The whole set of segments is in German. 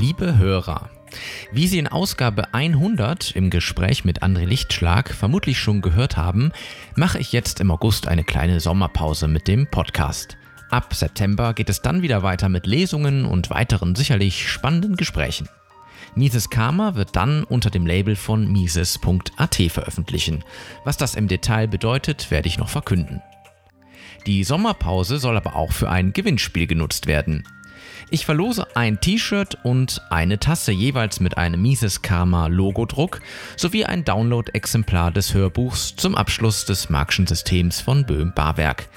Liebe Hörer, wie Sie in Ausgabe 100 im Gespräch mit André Lichtschlag vermutlich schon gehört haben, mache ich jetzt im August eine kleine Sommerpause mit dem Podcast. Ab September geht es dann wieder weiter mit Lesungen und weiteren sicherlich spannenden Gesprächen. Mises Karma wird dann unter dem Label von Mises.at veröffentlichen. Was das im Detail bedeutet, werde ich noch verkünden. Die Sommerpause soll aber auch für ein Gewinnspiel genutzt werden. Ich verlose ein T-Shirt und eine Tasse jeweils mit einem Mises Karma Logodruck sowie ein Download-Exemplar des Hörbuchs zum Abschluss des Markschen Systems von Böhm-Barwerk.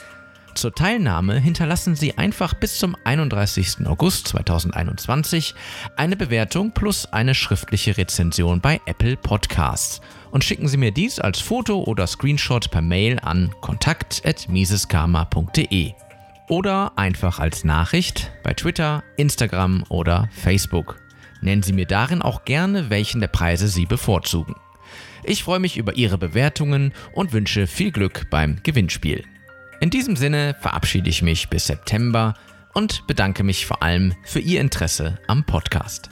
Zur Teilnahme hinterlassen Sie einfach bis zum 31. August 2021 eine Bewertung plus eine schriftliche Rezension bei Apple Podcasts und schicken Sie mir dies als Foto oder Screenshot per Mail an kontakt@miseskarma.de oder einfach als Nachricht bei Twitter, Instagram oder Facebook. Nennen Sie mir darin auch gerne, welchen der Preise Sie bevorzugen. Ich freue mich über Ihre Bewertungen und wünsche viel Glück beim Gewinnspiel. In diesem Sinne verabschiede ich mich bis September und bedanke mich vor allem für Ihr Interesse am Podcast.